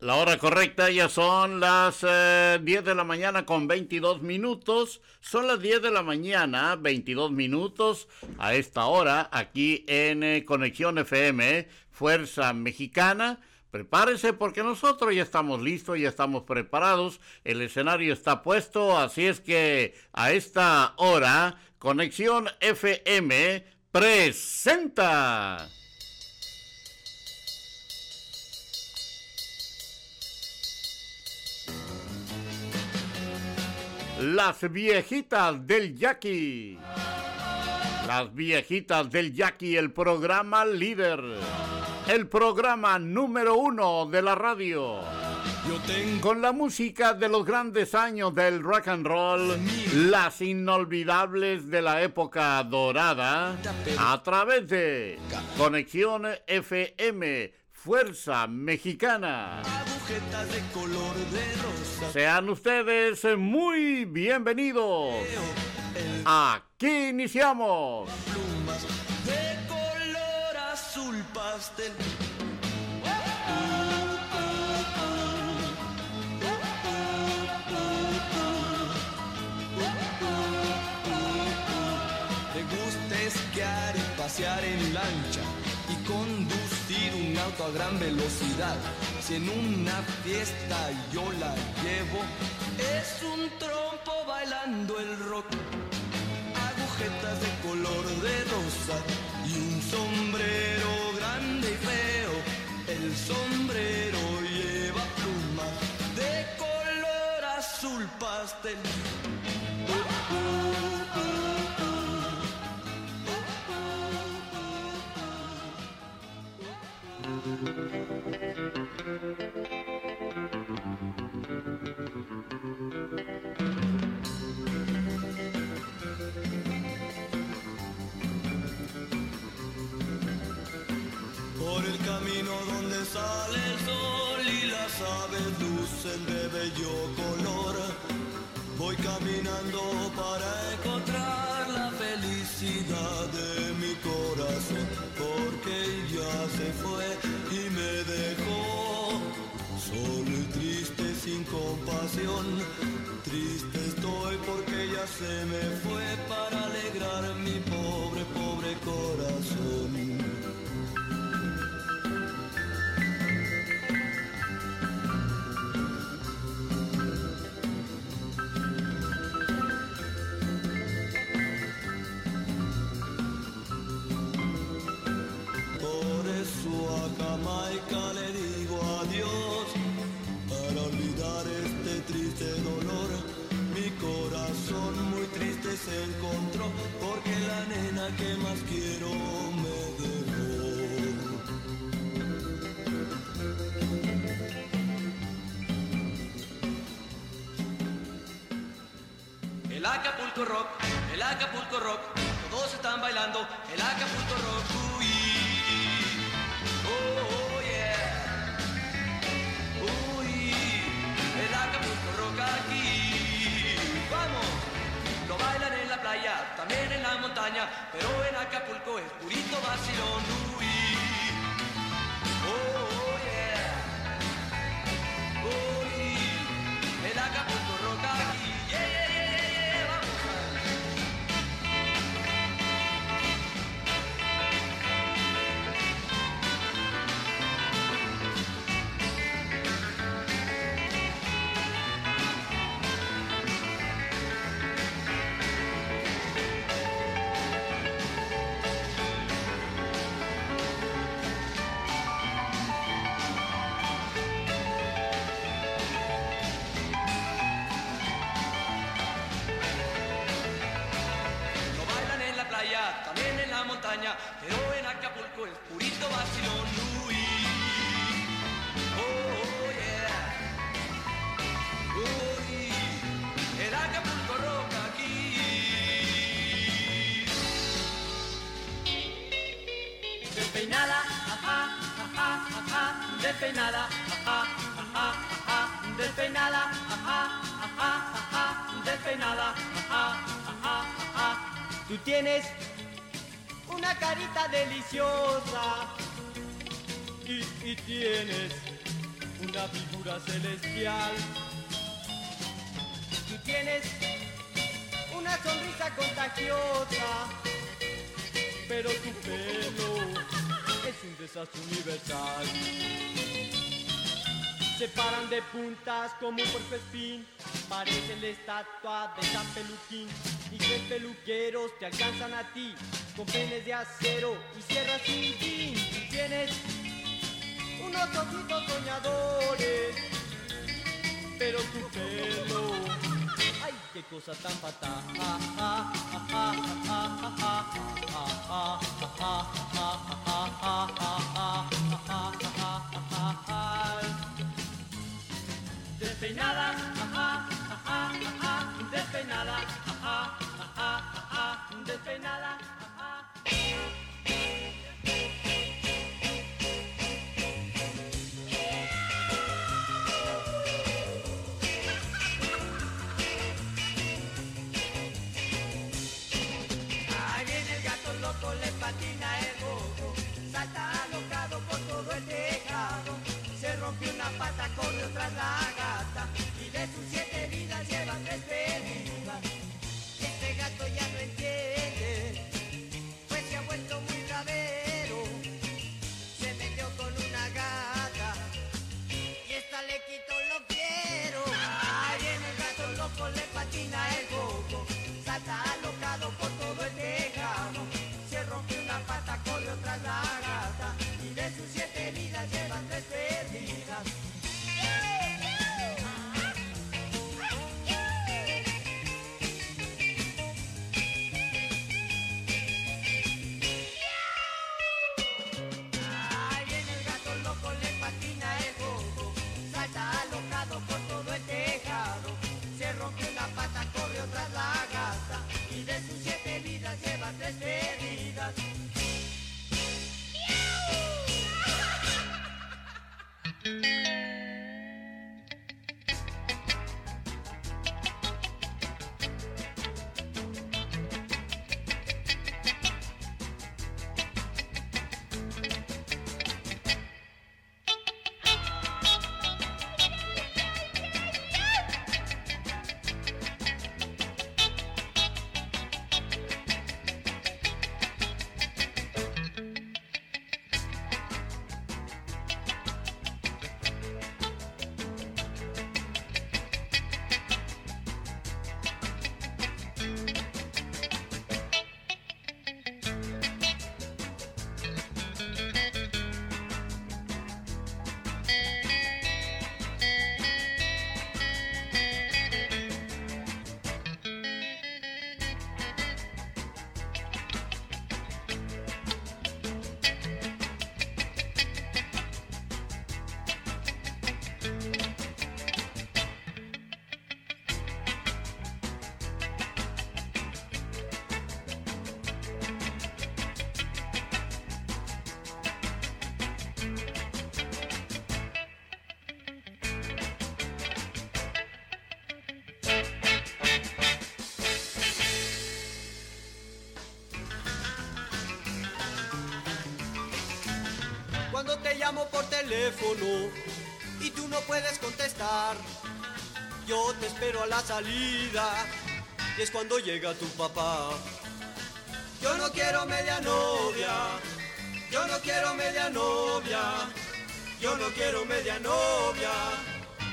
La hora correcta ya son las 10 eh, de la mañana con 22 minutos. Son las 10 de la mañana, 22 minutos a esta hora aquí en eh, Conexión FM, Fuerza Mexicana. Prepárese porque nosotros ya estamos listos, ya estamos preparados, el escenario está puesto, así es que a esta hora Conexión FM presenta. Las viejitas del Jackie. Las viejitas del Jackie, el programa líder. El programa número uno de la radio. Con la música de los grandes años del rock and roll, las inolvidables de la época dorada, a través de Conexión FM, Fuerza Mexicana. de color de sean ustedes muy bienvenidos. Aquí iniciamos. Plumas de color azul pastel. Te gusta esquiar y pasear en lancha y conducir un auto a gran velocidad si en una fiesta yo la llevo, es un trompo bailando el rock. Agujetas de Tienes una carita deliciosa y, y tienes una figura celestial. Tú tienes una sonrisa contagiosa, pero tu pelo es un desastre universal. Se paran de puntas como un puercoespín, parecen la estatua de San Peluquín. Y tres peluqueros te alcanzan a ti con penes de acero y sierras sin fin. Tienes unos ojitos soñadores, pero tu pelo, ay, qué cosa tan fatal. Y tú no puedes contestar, yo te espero a la salida y es cuando llega tu papá. Yo no quiero media novia, yo no quiero media novia, yo no quiero media novia,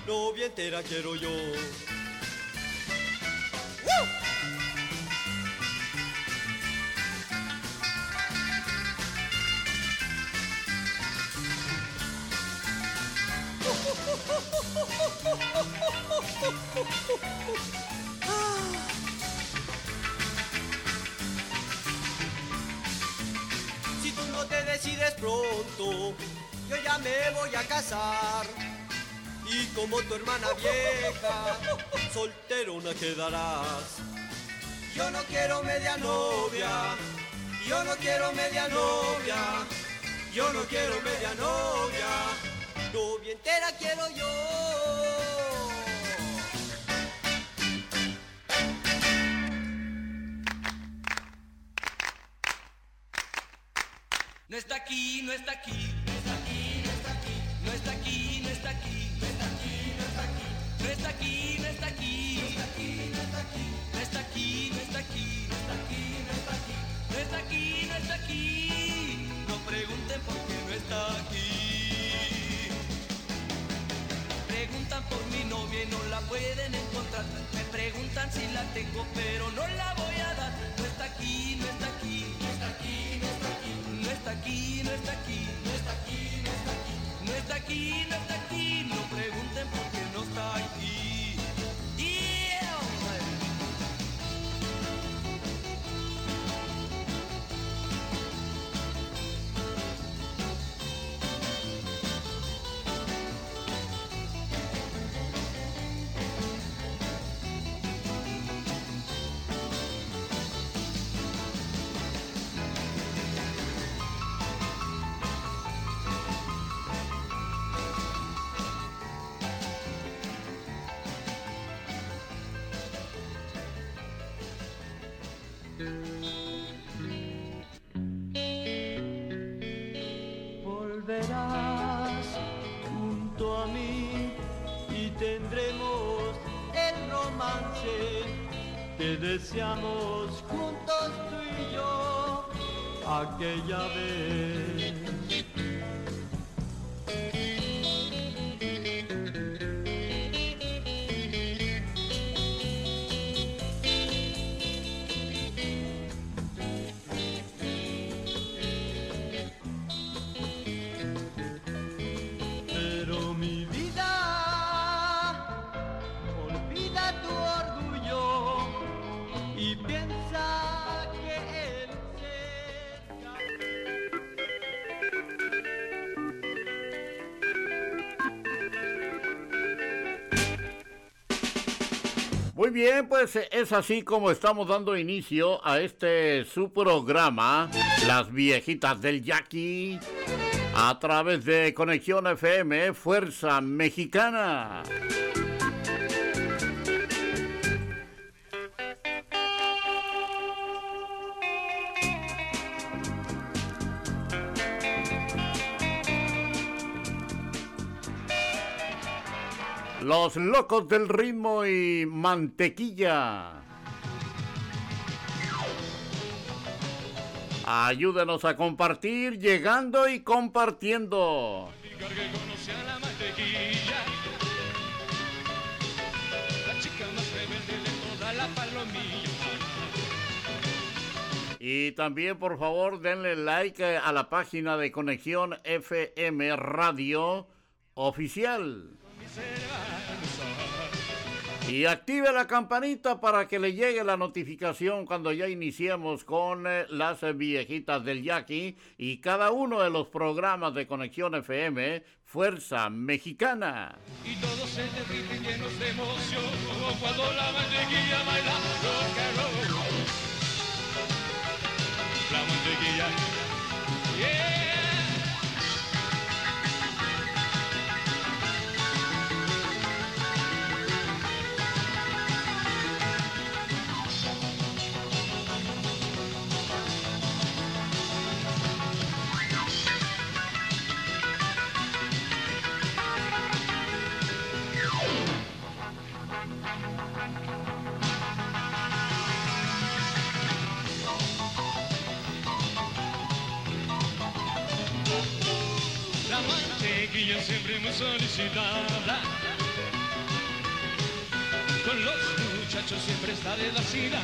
novia entera quiero yo. Como tu hermana vieja, solterona quedarás. Yo no quiero media novia, yo no quiero media novia, yo no quiero media novia, novia entera quiero yo. No está aquí, no está aquí, no está aquí, deseamos juntos tú y yo aquella vez. Bien, pues es así como estamos dando inicio a este su programa, Las Viejitas del Yaqui, a través de Conexión FM Fuerza Mexicana. Locos del ritmo y mantequilla. Ayúdenos a compartir, llegando y compartiendo. Y también, por favor, denle like eh, a la página de Conexión FM Radio Oficial. Y active la campanita para que le llegue la notificación cuando ya iniciemos con eh, las viejitas del Yaqui y cada uno de los programas de Conexión FM Fuerza Mexicana. Y todos se llenos de emoción cuando la baila muy solicitada. Con los muchachos siempre está desvacilada.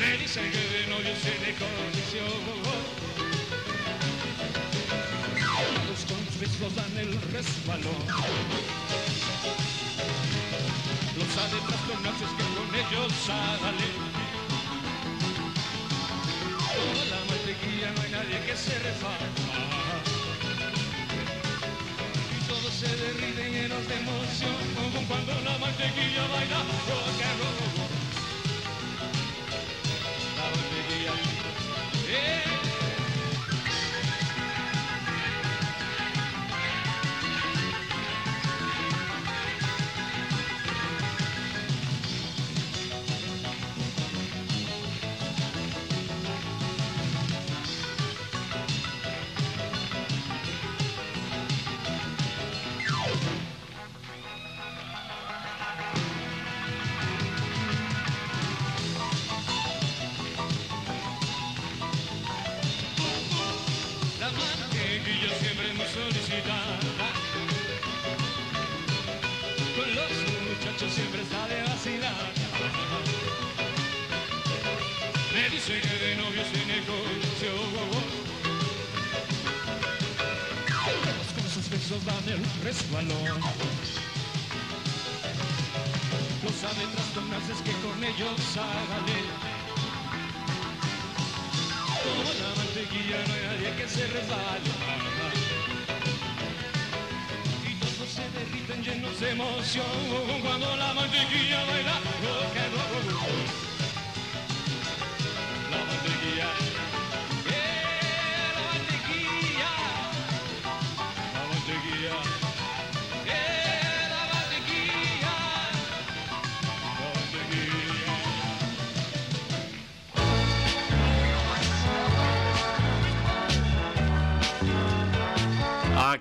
Me dicen que de novio tiene condición. Los conflictos dan el resbalón. Los adeptos con nachos que con ellos salen. A la mantequilla no hay nadie que se refale. derriten llenos de emoción, como cuando la mantequilla baila rock and roll. sábale. Como la mantequilla no hay nadie que se resbale. Y todos se derriten llenos de emoción.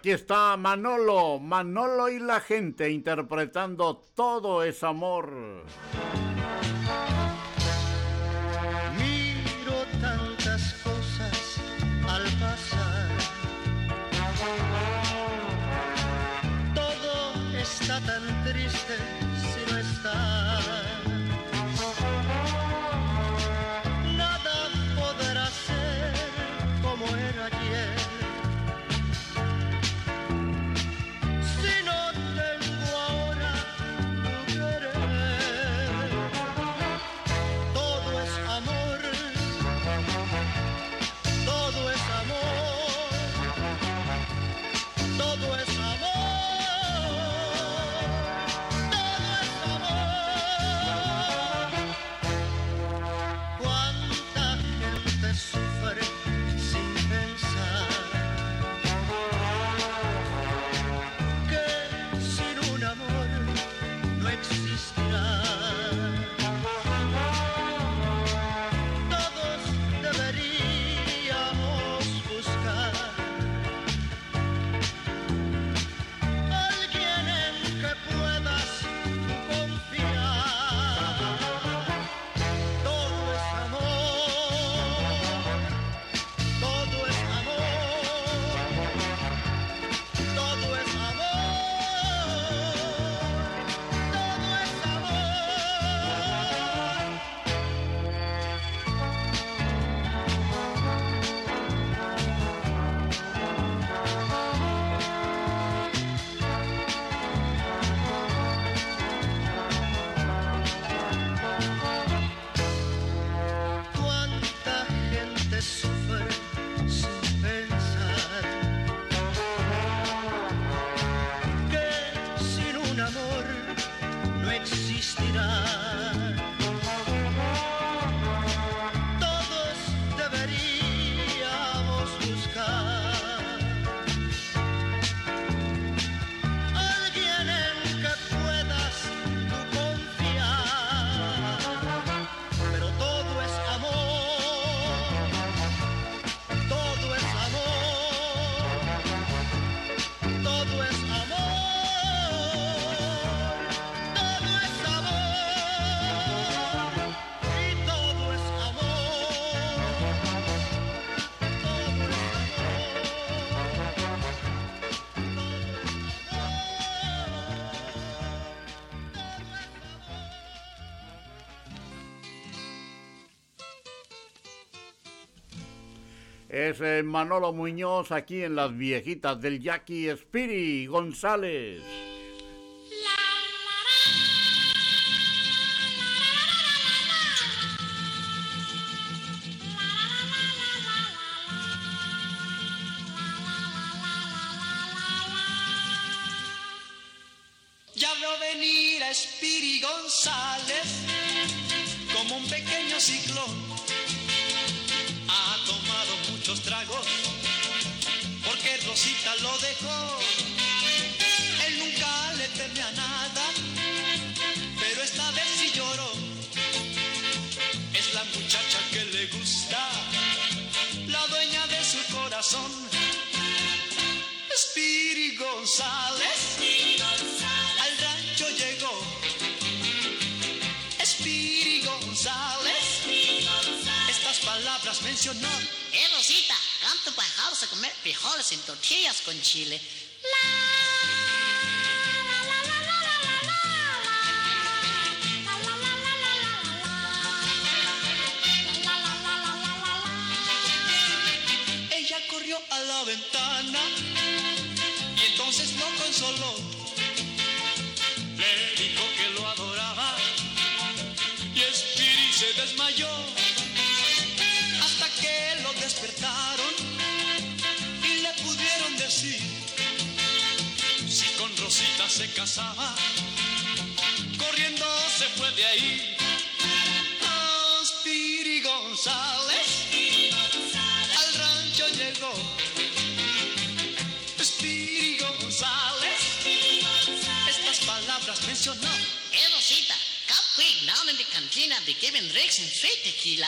Aquí está Manolo, Manolo y la gente interpretando Todo es amor. Eh, Manolo Muñoz aquí en Las Viejitas del Jackie Spiri González. Ya veo venir a Spiri González como un pequeño ciclón Eh, Rosita, ¿cuánto bajamos a comer frijoles en tortillas con chile? Ella corrió a la ventana y entonces lo consoló. Se casaba. Corriendo se fue de ahí. Ah, Spiri González al rancho llegó. Spiri González, estas palabras mencionó. Rosita, come quick down in the cantina. They giving drinks and straight tequila.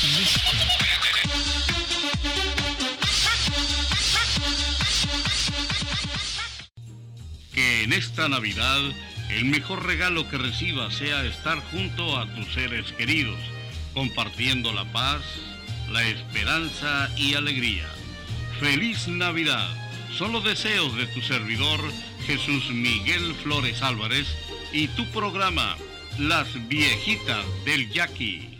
En esta Navidad el mejor regalo que recibas sea estar junto a tus seres queridos, compartiendo la paz, la esperanza y alegría. Feliz Navidad. Son los deseos de tu servidor Jesús Miguel Flores Álvarez y tu programa Las Viejitas del Yaqui.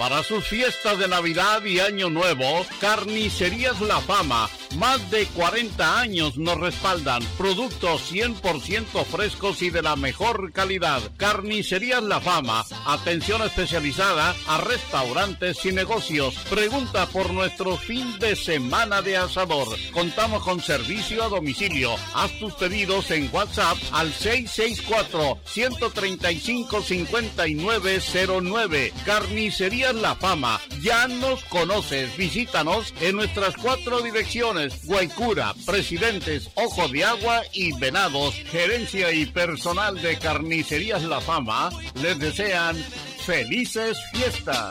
Para sus fiestas de Navidad y Año Nuevo, Carnicerías La Fama, más de 40 años nos respaldan. Productos 100% frescos y de la mejor calidad. Carnicerías La Fama, atención especializada a restaurantes y negocios. Pregunta por nuestro fin de semana de asador. Contamos con servicio a domicilio. Haz tus pedidos en WhatsApp al 664-135-5909. Carnicerías La Fama. Ya nos conoces. Visítanos en nuestras cuatro direcciones. Guaycura, Presidentes, Ojo de Agua y Venados. Gerencia y personal de Carnicerías La Fama les desean felices fiestas.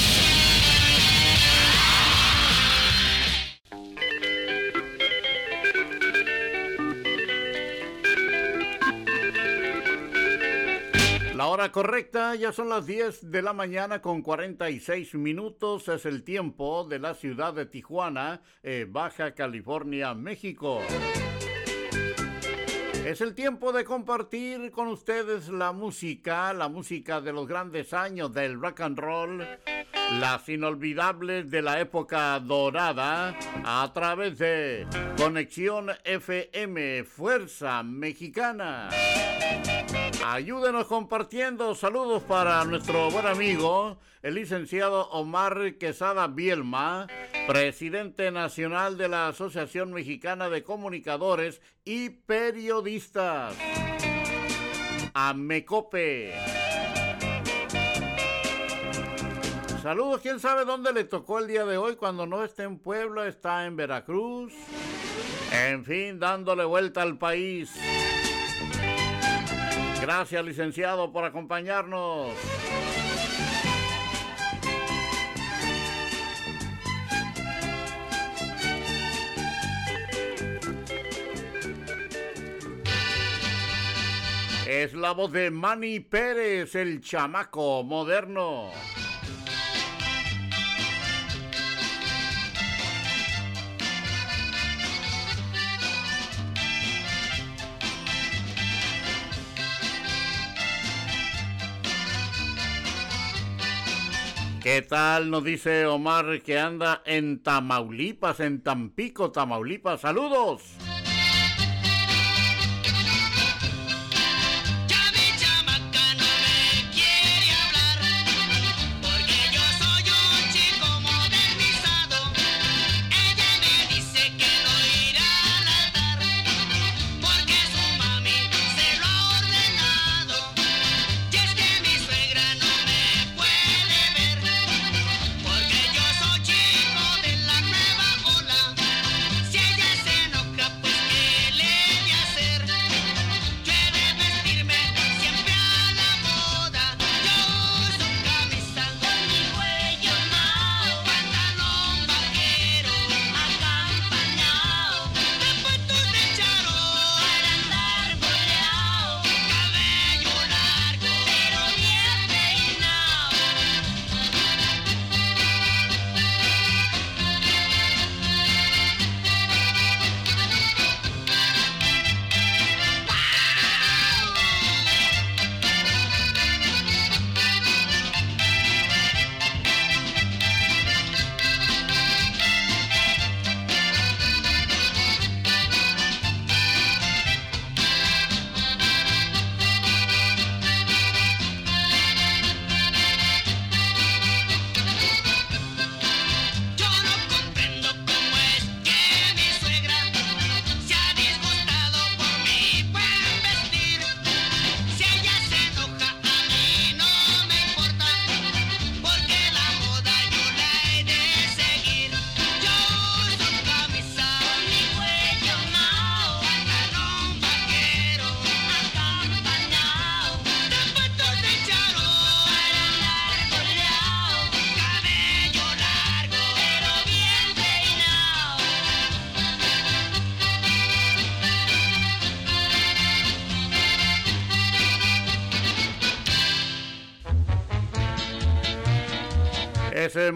La hora correcta ya son las 10 de la mañana con 46 minutos. Es el tiempo de la ciudad de Tijuana, eh, Baja California, México. Es el tiempo de compartir con ustedes la música, la música de los grandes años del rock and roll, las inolvidables de la época dorada, a través de Conexión FM, Fuerza Mexicana. Ayúdenos compartiendo. Saludos para nuestro buen amigo, el licenciado Omar Quesada Bielma, presidente nacional de la Asociación Mexicana de Comunicadores y Periodistas. Amecope. Saludos, quién sabe dónde le tocó el día de hoy cuando no esté en Puebla, está en Veracruz. En fin, dándole vuelta al país. Gracias, licenciado, por acompañarnos. Es la voz de Manny Pérez, el chamaco moderno. ¿Qué tal? Nos dice Omar que anda en Tamaulipas, en Tampico, Tamaulipas. Saludos.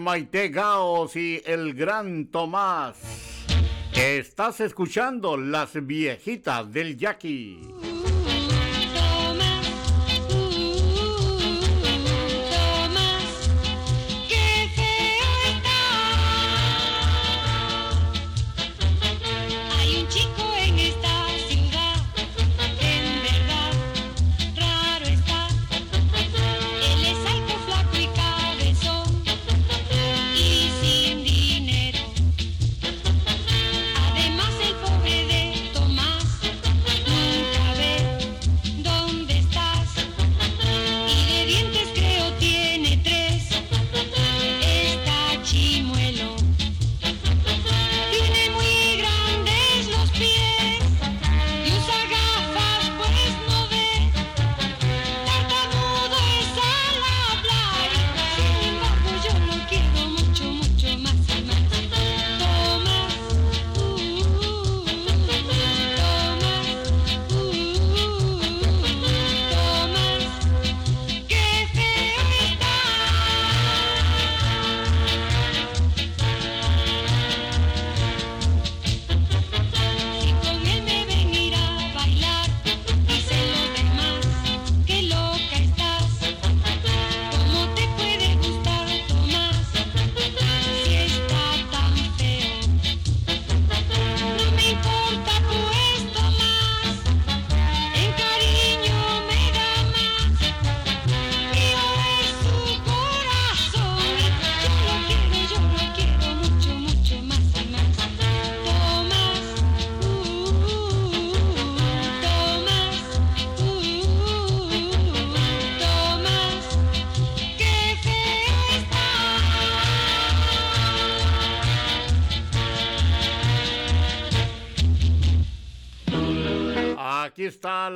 Maite Gaos y el gran Tomás. Estás escuchando las viejitas del Jackie.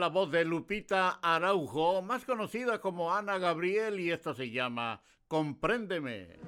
La voz de Lupita Araujo, más conocida como Ana Gabriel, y esta se llama Compréndeme.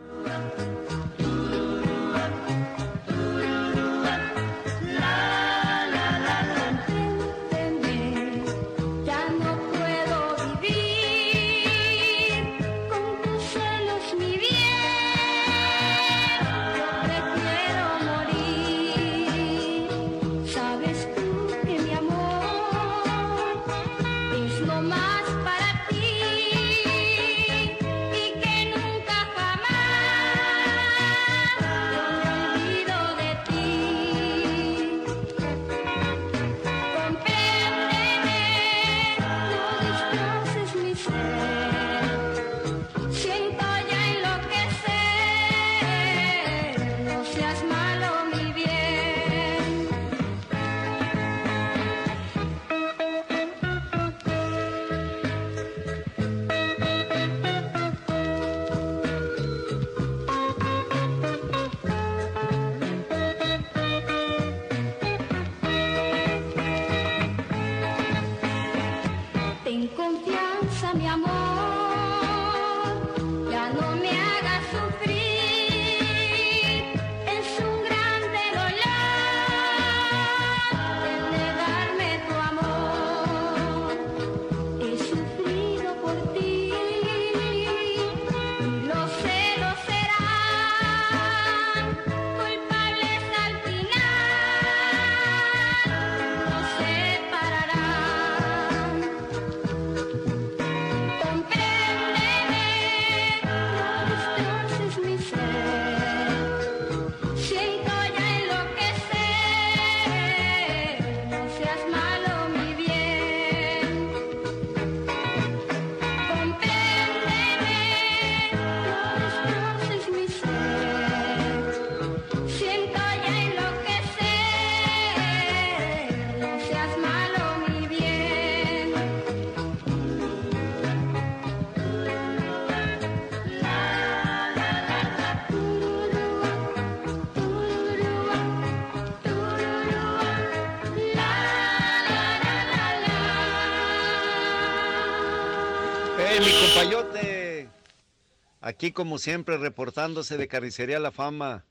Aquí como siempre reportándose de Carnicería La Fama.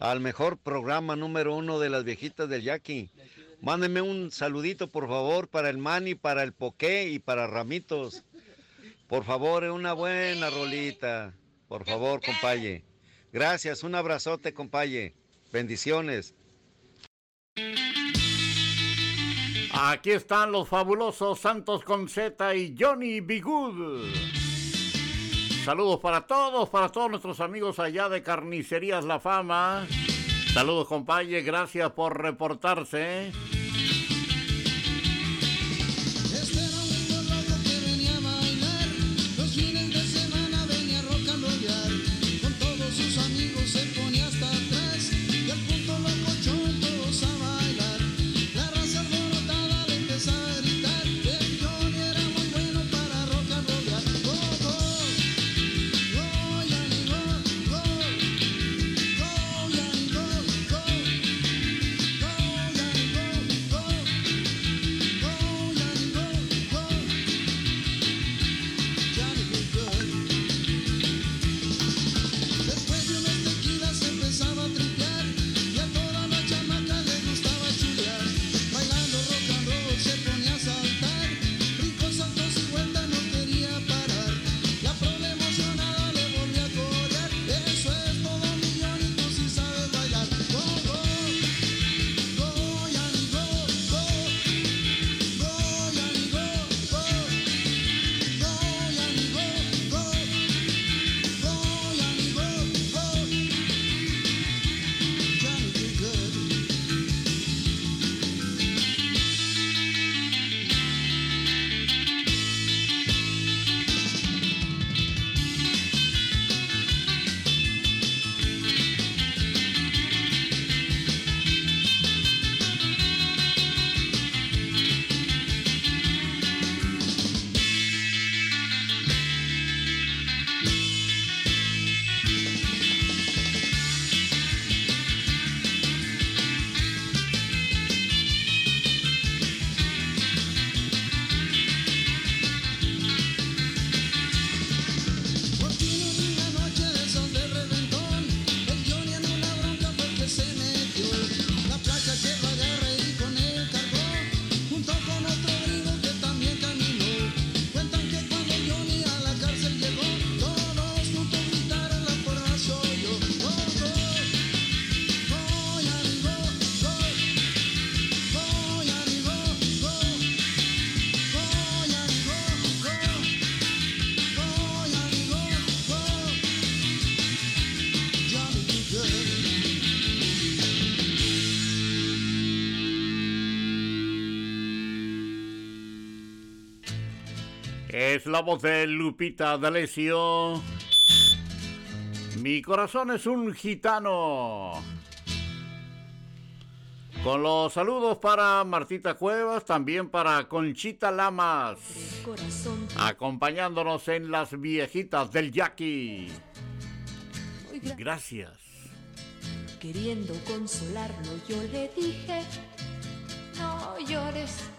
Al mejor programa número uno de las viejitas del Yaqui. Mándenme un saludito por favor para el Mani, para el Poké y para Ramitos. Por favor, una buena rolita. Por favor, compaye. Gracias, un abrazote, compaye. Bendiciones. Aquí están los fabulosos Santos Conceta y Johnny Bigud. Saludos para todos, para todos nuestros amigos allá de Carnicerías La Fama. Saludos, compañe, gracias por reportarse. Es la voz de Lupita D'Alessio. Mi corazón es un gitano. Con los saludos para Martita Cuevas, también para Conchita Lamas. Acompañándonos en las viejitas del Jackie. Gracias. Queriendo consolarlo, yo le dije, no llores,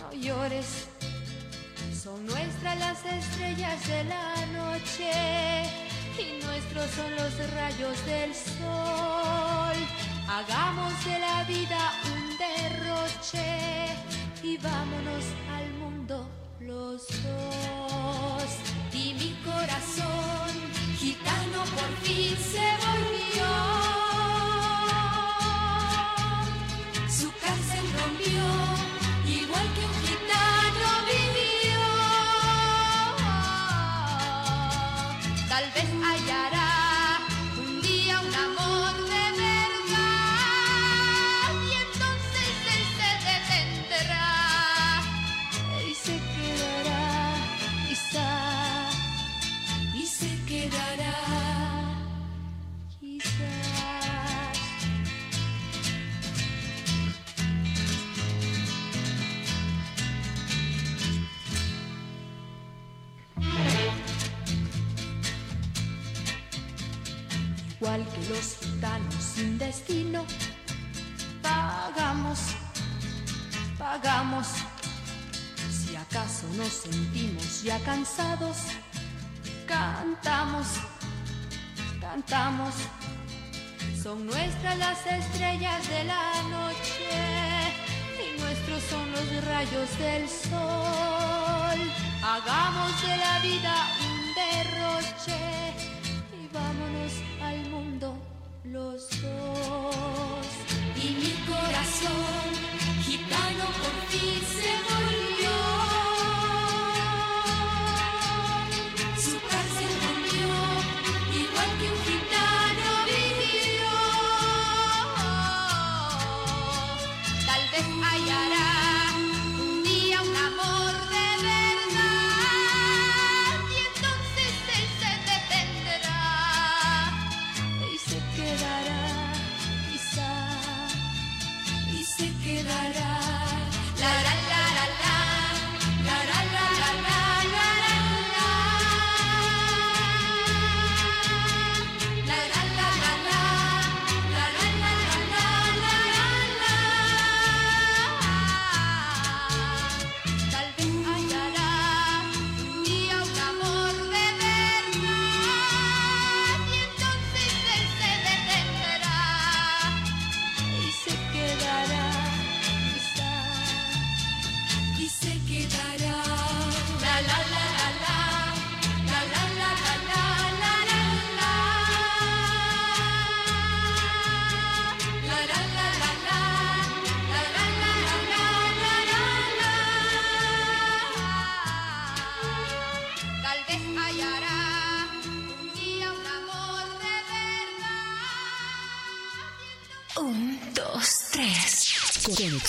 no llores. Son nuestras las estrellas de la noche y nuestros son los rayos del sol. Hagamos de la vida un derroche y vámonos al mundo los dos. Y mi corazón gitano por fin se volvió. Igual que los gitanos sin destino, pagamos, pagamos. Si acaso nos sentimos ya cansados, cantamos, cantamos. Son nuestras las estrellas de la noche y nuestros son los rayos del sol. Hagamos de la vida un derroche vámonos al mundo los dos. Y mi corazón gitano por fin se volvió.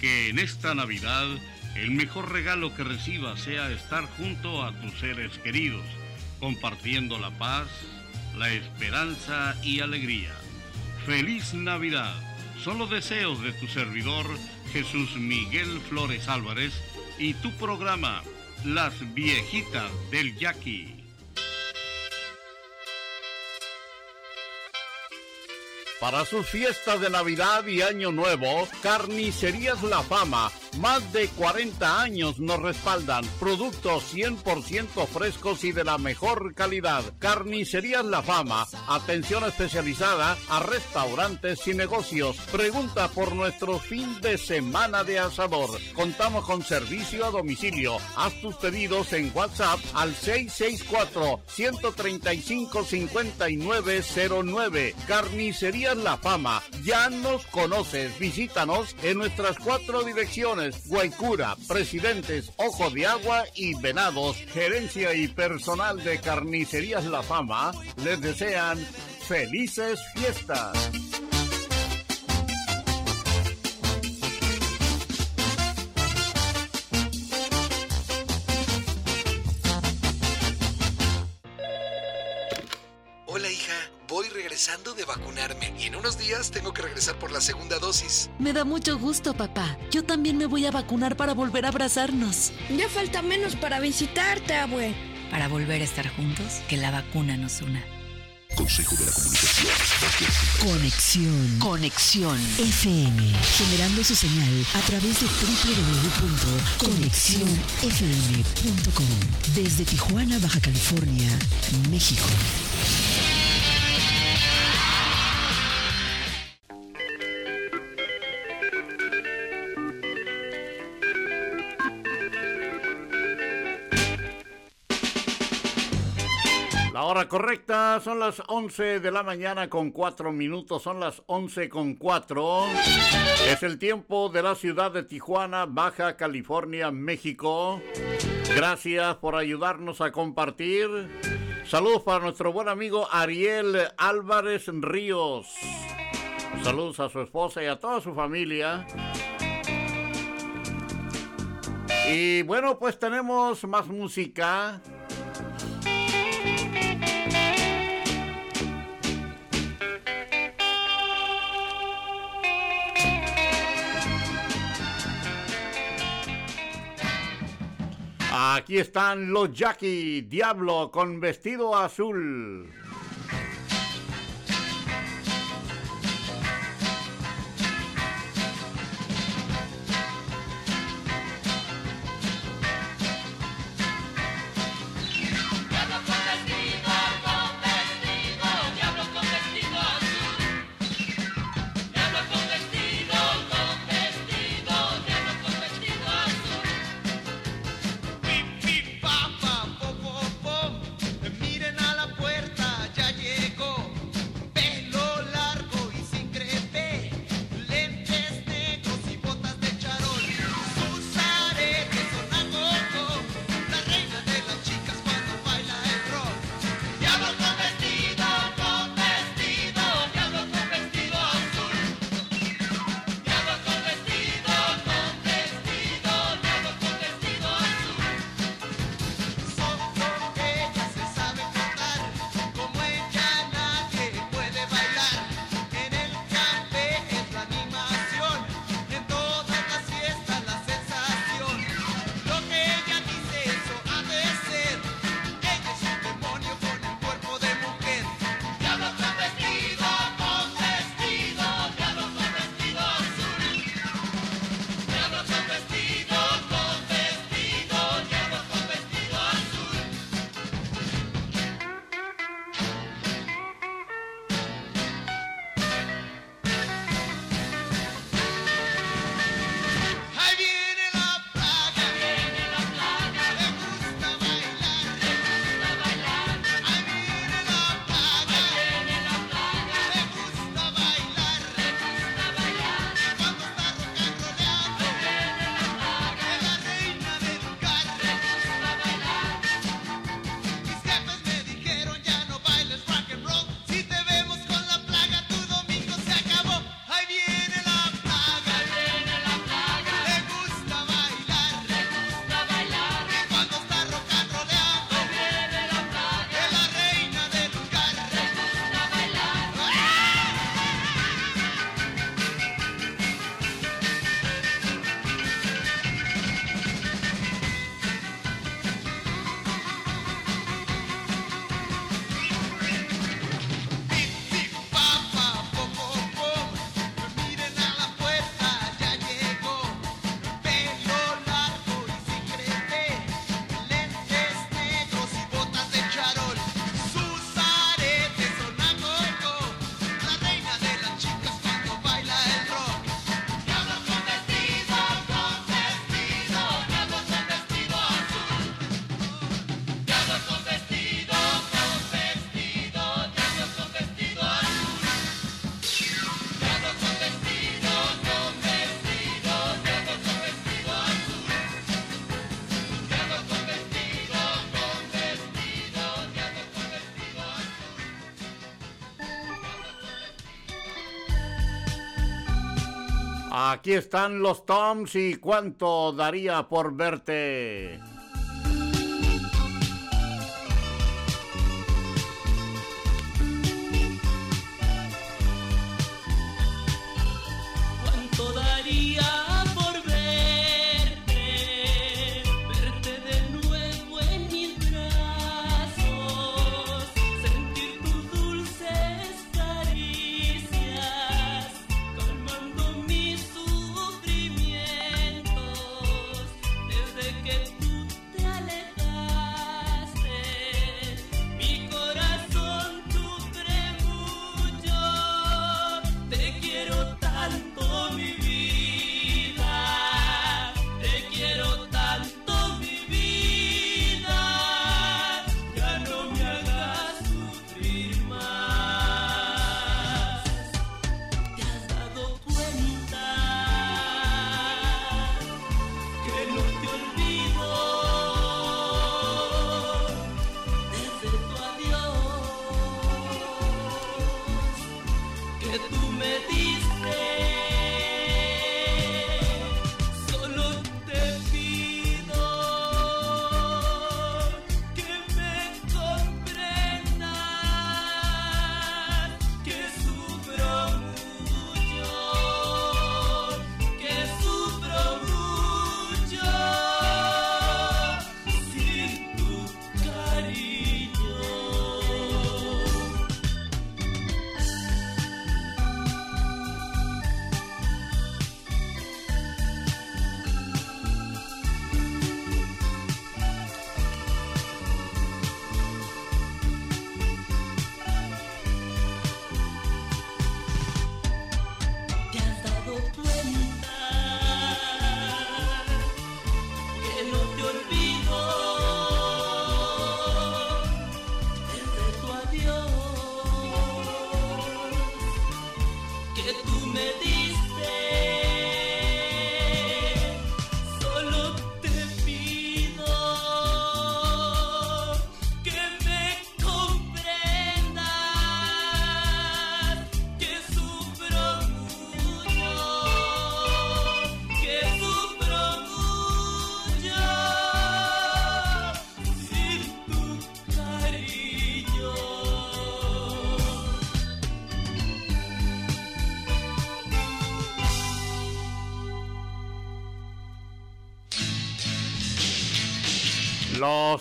Que en esta Navidad el mejor regalo que recibas sea estar junto a tus seres queridos, compartiendo la paz, la esperanza y alegría. Feliz Navidad. Son los deseos de tu servidor Jesús Miguel Flores Álvarez y tu programa Las Viejitas del Yaqui. Para sus fiestas de Navidad y Año Nuevo, Carnicerías La Fama Más de 40 años nos respaldan. Productos 100% frescos y de la mejor calidad. Carnicerías La Fama. Atención especializada a restaurantes y negocios. Pregunta por nuestro fin de semana de asador. Contamos con servicio a domicilio. Haz tus pedidos en WhatsApp al 664-135-5909. Carnicerías La Fama. Ya nos conoces. Visítanos en nuestras cuatro direcciones. Guaycura, Presidentes, Ojo de Agua y Venados. Gerencia y personal de Carnicerías La Fama les desean felices fiestas. Regresando de vacunarme y en unos días tengo que regresar por la segunda dosis. Me da mucho gusto, papá. Yo también me voy a vacunar para volver a abrazarnos. Ya falta menos para visitarte, abue. Para volver a estar juntos, que la vacuna nos una. Consejo de la Comunicación. Conexión. Conexión. FM. Generando su señal a través de www.conexionfm.com. Desde Tijuana, Baja California, México. Son las 11 de la mañana con 4 minutos, son las 11 con 4. Es el tiempo de la ciudad de Tijuana, Baja California, México. Gracias por ayudarnos a compartir. Saludos para nuestro buen amigo Ariel Álvarez Ríos. Saludos a su esposa y a toda su familia. Y bueno, pues tenemos más música. Aquí están los Jackie Diablo con vestido azul. Aquí están los Toms y cuánto daría por verte.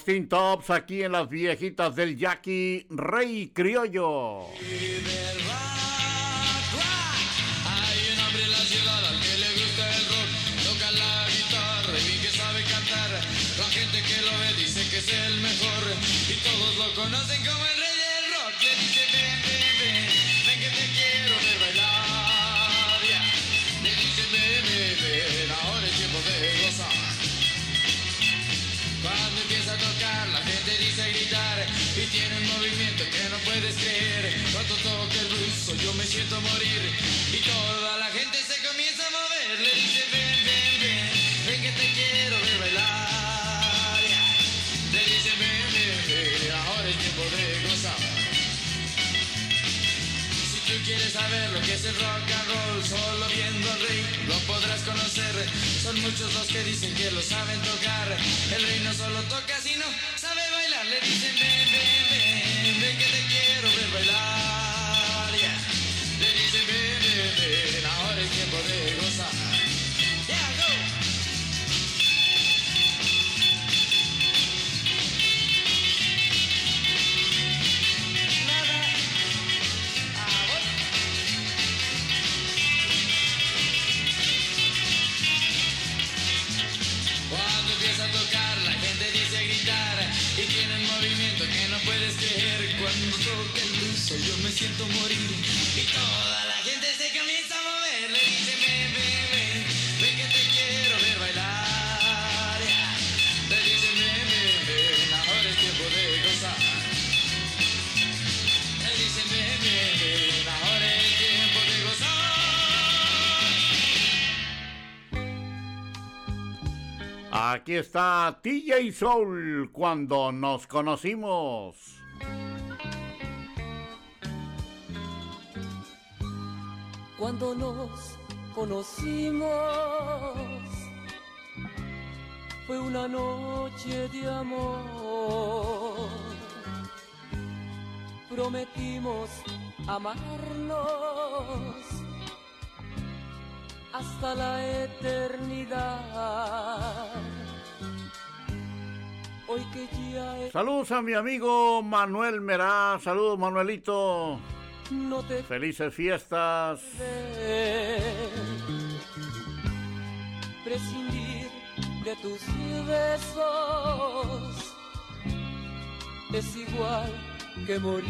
Tops aquí en las viejitas del Jackie Rey Criollo. Hay un hombre en la ciudad al que le gusta el rock, toca la guitarra y que sabe cantar. La gente que lo ve dice que es el mejor y todos lo conocen como morir y toda la gente se comienza a mover. Le dice ven, ven, ven, ven que te quiero ver bailar. Le dice ven, ven, ven, ahora es tiempo de gozar. Si tú quieres saber lo que es el rock and roll, solo viendo al rey lo podrás conocer. Son muchos los que dicen que lo saben tocar. El rey no solo toca, sino sabe bailar. Le dicen ven, Aquí está TJ Soul cuando nos conocimos. Cuando nos conocimos fue una noche de amor. Prometimos amarnos hasta la eternidad. Hoy que ya es Saludos a mi amigo Manuel Merá. Saludos, Manuelito. no te Felices fiestas. prescindir de tus besos es igual que morir.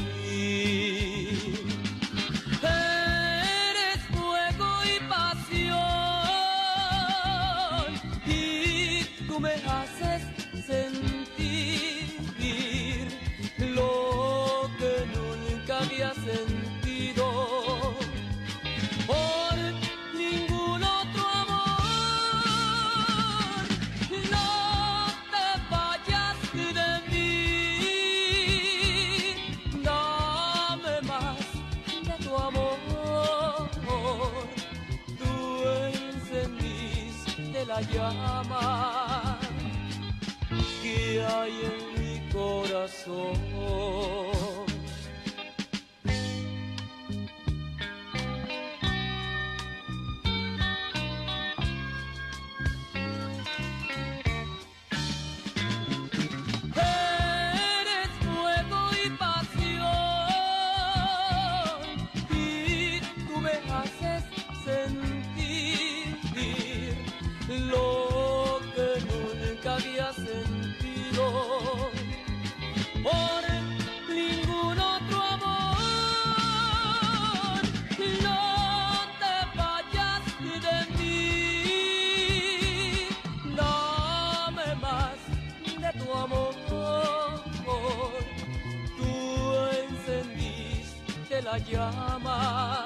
Llama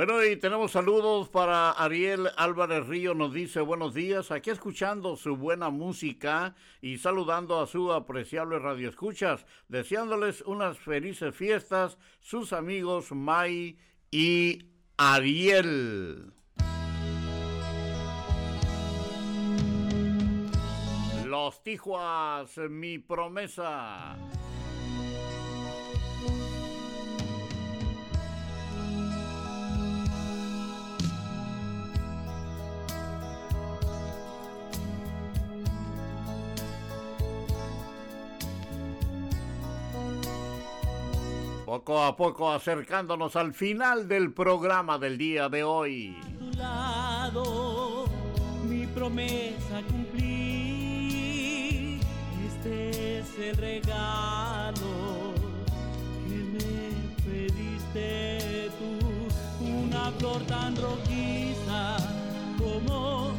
Bueno, y tenemos saludos para Ariel Álvarez Río, nos dice buenos días, aquí escuchando su buena música y saludando a su apreciable radioescuchas, deseándoles unas felices fiestas, sus amigos May y Ariel. Los Tijuas, mi promesa. Poco a poco acercándonos al final del programa del día de hoy. tu lado mi promesa cumplí. Este es el regalo que me pediste tú. Una flor tan rojiza como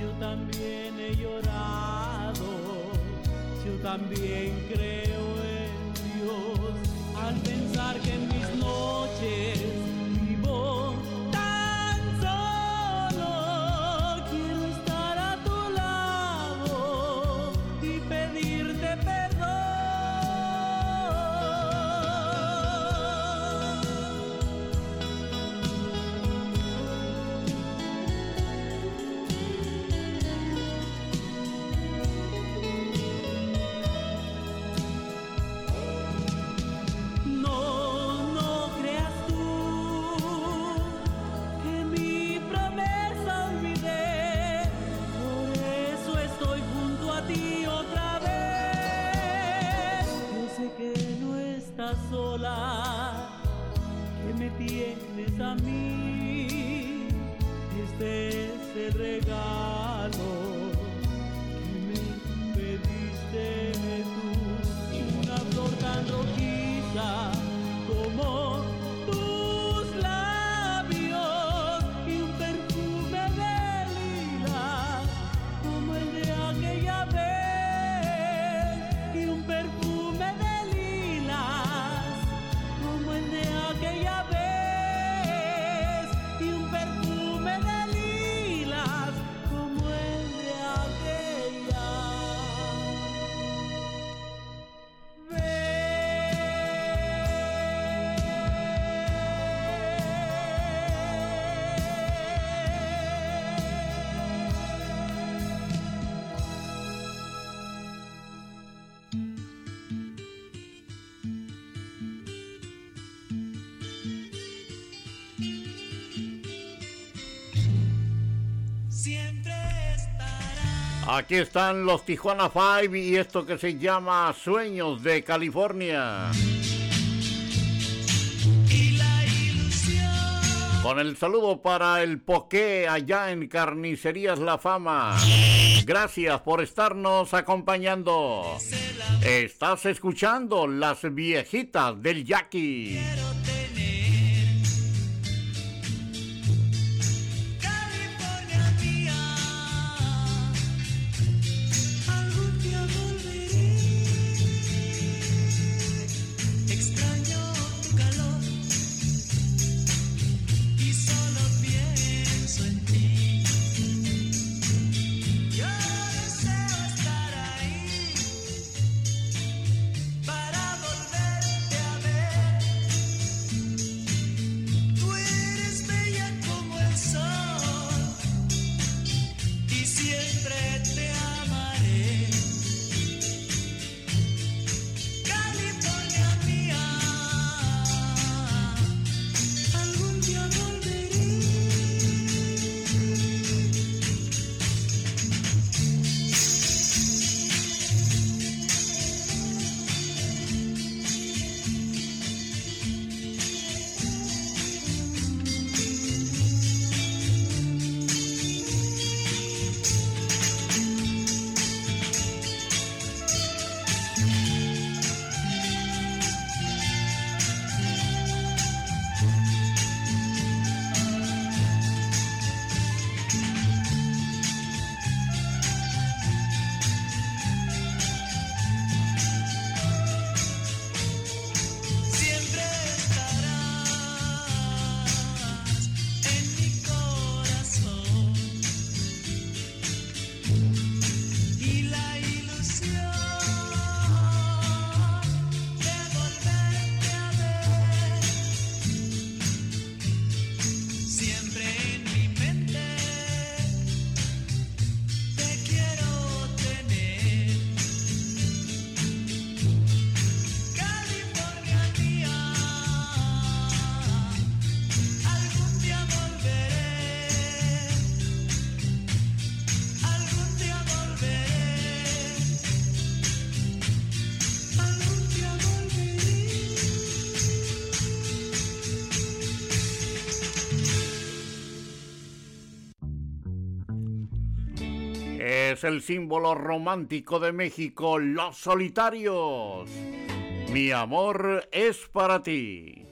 Yo también he llorado, yo también creo en Dios. Al pensar que en mis noches Aquí están los Tijuana Five y esto que se llama Sueños de California. Con el saludo para el Poké allá en Carnicerías La Fama. Gracias por estarnos acompañando. Estás escuchando las viejitas del Jackie. Es el símbolo romántico de México, los solitarios. Mi amor es para ti.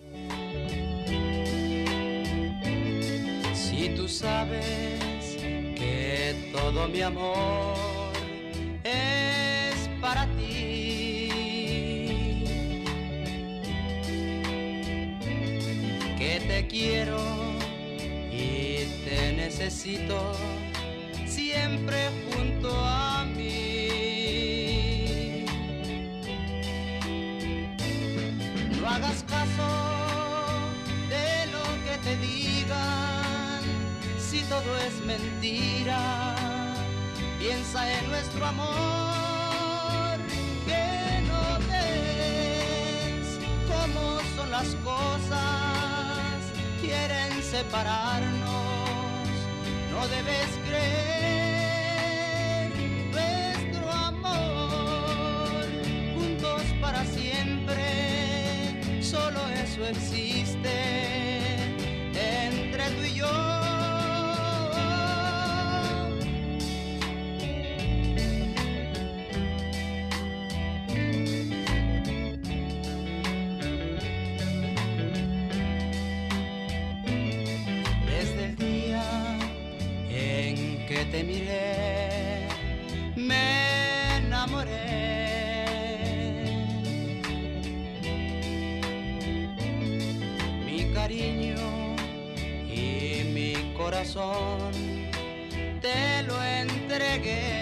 Si tú sabes que todo mi amor es para ti, que te quiero y te necesito siempre junto a. No hagas caso de lo que te digan, si todo es mentira. Piensa en nuestro amor, que no ves cómo son las cosas, quieren separarnos, no debes creer existe entre tú y yo. Desde el día en que te miré, te lo entregué.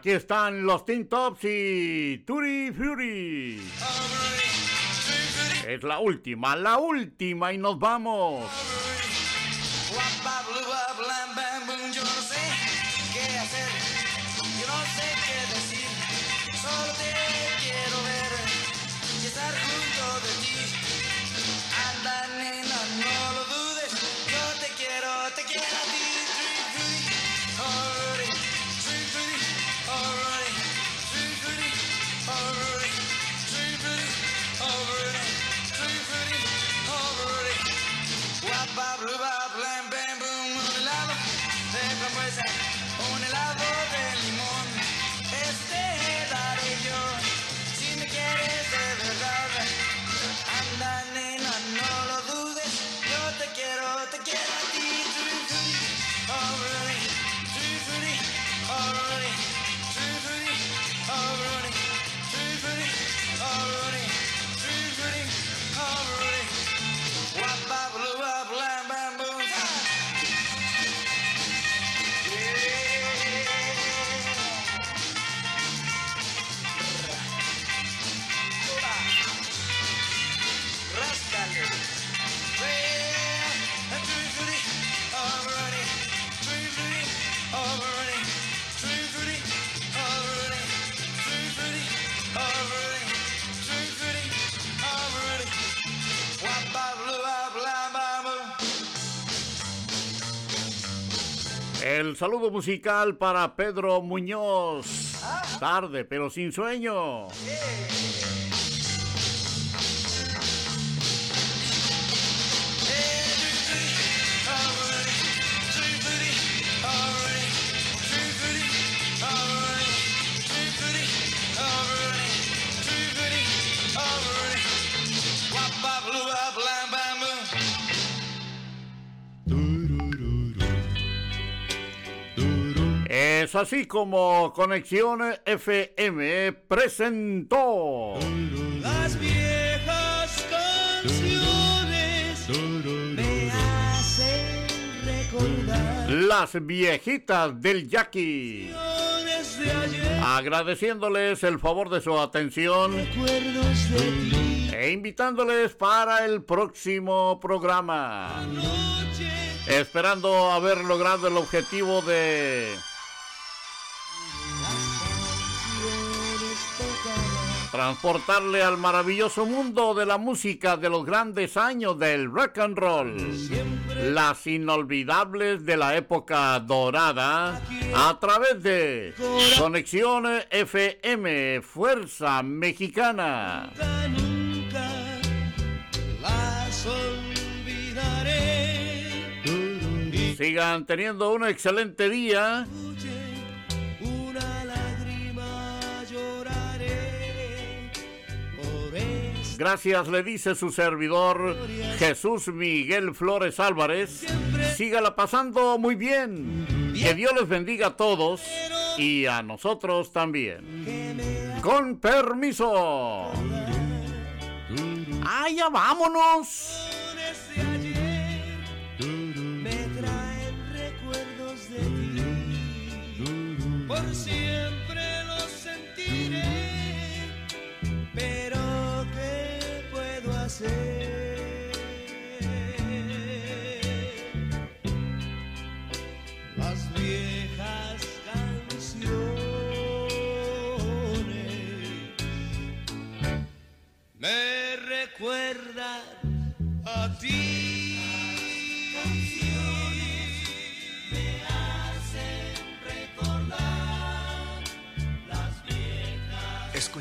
Aquí están los Teen Tops y Turi Fury. Es la última, la última y nos vamos. El saludo musical para Pedro Muñoz. Tarde, pero sin sueño. Así como Conexión FM presentó Las viejas canciones me hacen recordar Las Viejitas del Jackie. Agradeciéndoles el favor de su atención e invitándoles para el próximo programa. Esperando haber logrado el objetivo de transportarle al maravilloso mundo de la música de los grandes años del rock and roll. Las inolvidables de la época dorada a través de Conexión FM Fuerza Mexicana. Sigan teniendo un excelente día. Gracias, le dice su servidor Jesús Miguel Flores Álvarez. Sígala pasando muy bien. Que Dios les bendiga a todos y a nosotros también. Con permiso. ¡Ah, ya vámonos!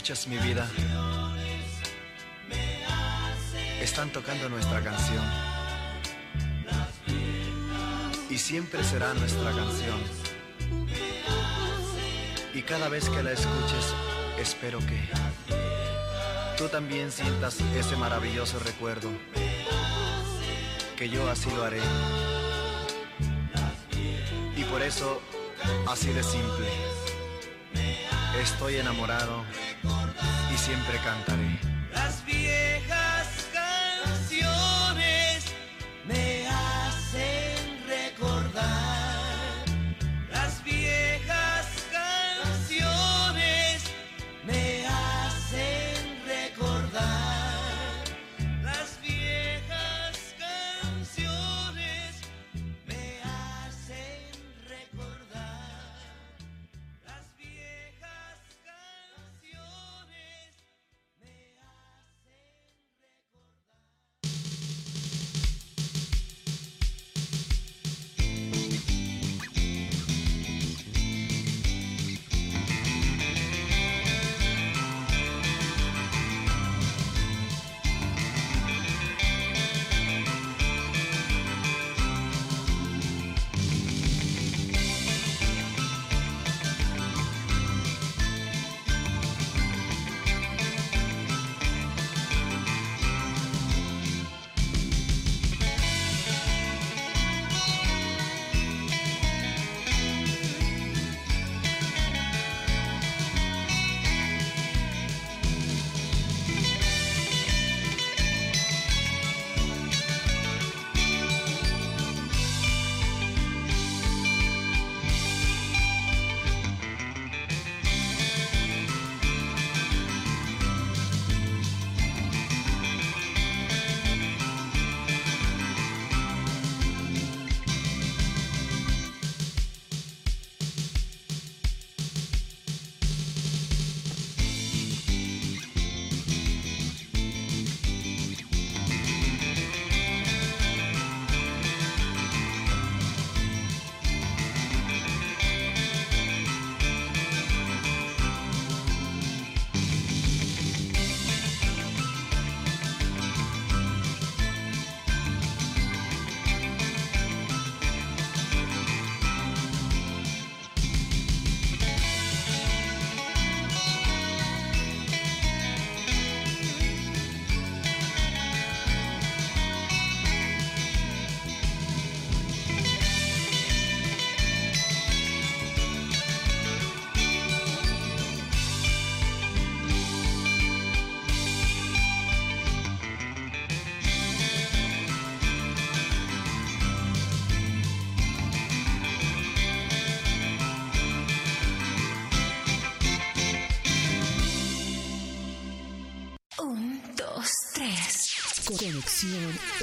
Escuchas mi vida. Están tocando nuestra canción. Y siempre será nuestra canción. Y cada vez que la escuches, espero que tú también sientas ese maravilloso recuerdo. Que yo así lo haré. Y por eso, así de simple. Estoy enamorado siempre cantaré.